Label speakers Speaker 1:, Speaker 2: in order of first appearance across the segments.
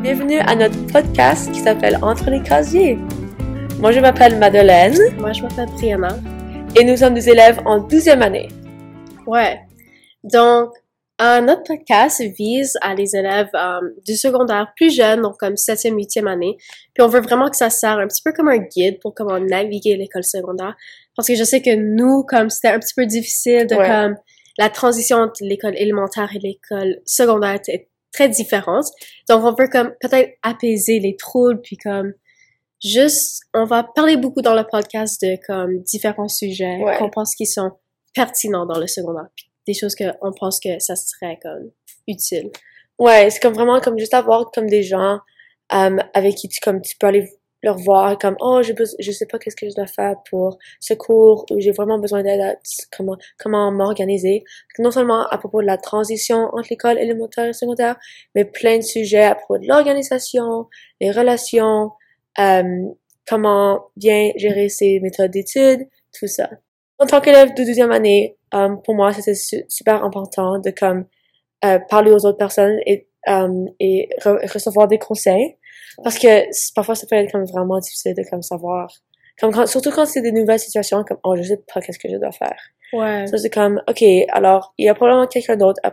Speaker 1: Bienvenue à notre podcast qui s'appelle Entre les casiers. Moi, je m'appelle Madeleine.
Speaker 2: Moi, je m'appelle Brianna.
Speaker 1: Et nous sommes des élèves en 12e année.
Speaker 2: Ouais. Donc, euh, notre podcast vise à les élèves euh, du secondaire plus jeunes, donc comme 7e, 8e année. Puis on veut vraiment que ça sert un petit peu comme un guide pour comment naviguer l'école secondaire. Parce que je sais que nous, comme c'était un petit peu difficile de comme la transition entre l'école élémentaire et l'école secondaire est très différente. Donc on veut comme peut-être apaiser les troubles puis comme juste on va parler beaucoup dans le podcast de comme différents sujets qu'on pense qui sont pertinents dans le secondaire des choses qu'on pense que ça serait comme utile.
Speaker 1: Ouais, c'est comme vraiment comme juste avoir comme des gens euh, avec qui tu comme tu peux aller leur voir comme oh je je sais pas qu'est-ce que je dois faire pour ce cours ou j'ai vraiment besoin d'aide comment comment m'organiser. Non seulement à propos de la transition entre l'école élémentaire et secondaire mais plein de sujets à propos de l'organisation les relations euh, comment bien gérer ses méthodes d'études tout ça. En tant qu'élève de deuxième année euh, pour moi, c'était super important de comme euh, parler aux autres personnes et, euh, et recevoir des conseils parce que parfois ça peut être comme vraiment difficile de comme savoir. Comme surtout quand c'est des nouvelles situations comme oh je sais pas qu'est-ce que je dois faire.
Speaker 2: Ouais.
Speaker 1: Ça c'est comme ok alors il y a probablement quelqu'un d'autre à,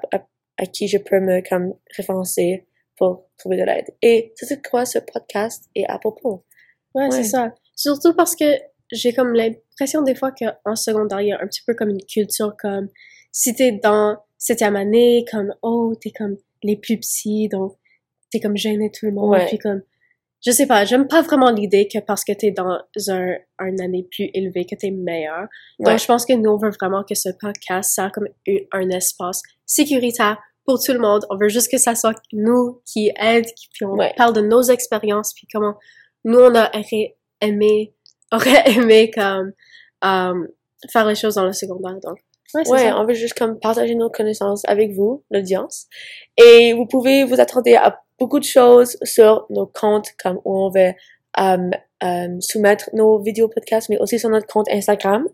Speaker 1: à, qui je peux me comme référencer pour trouver de l'aide. Et c'est quoi ce podcast est à propos?
Speaker 2: Ouais. c'est ça. Surtout parce que j'ai comme l'impression des fois qu'en secondaire, il y a un petit peu comme une culture comme si t'es dans septième année, comme oh, t'es comme les plus petits, donc t'es comme gêné tout le monde, puis comme je sais pas, j'aime pas vraiment l'idée que parce que t'es dans un, un année plus élevé que t'es meilleur. Donc je pense que nous on veut vraiment que ce podcast soit comme un espace sécuritaire pour tout le monde. On veut juste que ça soit nous qui aide, puis on parle de nos expériences, puis comment nous on a aimé aurait aimé comme um, faire les choses dans le secondaire. Donc,
Speaker 1: ouais, on veut juste comme partager nos connaissances avec vous, l'audience. Et vous pouvez vous attendre à beaucoup de choses sur nos comptes, comme où on va um, um, soumettre nos vidéos podcasts, mais aussi sur notre compte Instagram.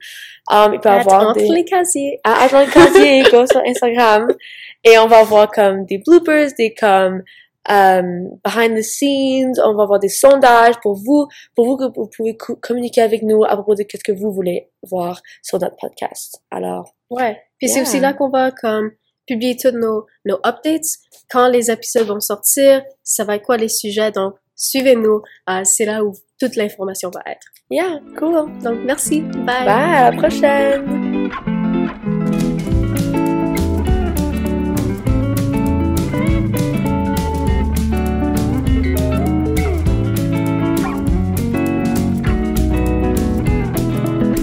Speaker 2: Um, il peut avoir des... les casiers.
Speaker 1: À, les casiers, go sur Instagram. Et on va avoir comme des bloopers, des comme um, behind the scenes, on va avoir des sondages pour vous, pour vous que vous pouvez communiquer avec nous à propos de ce que vous voulez voir sur notre podcast. Alors.
Speaker 2: Ouais. Puis c'est aussi là qu'on va comme publier tous nos, nos updates. Quand les épisodes vont sortir, ça va être quoi les sujets? Donc, suivez-nous. Uh, c'est là où toute l'information va être.
Speaker 1: Yeah, cool.
Speaker 2: Donc, merci. Bye.
Speaker 1: Bye, à la prochaine.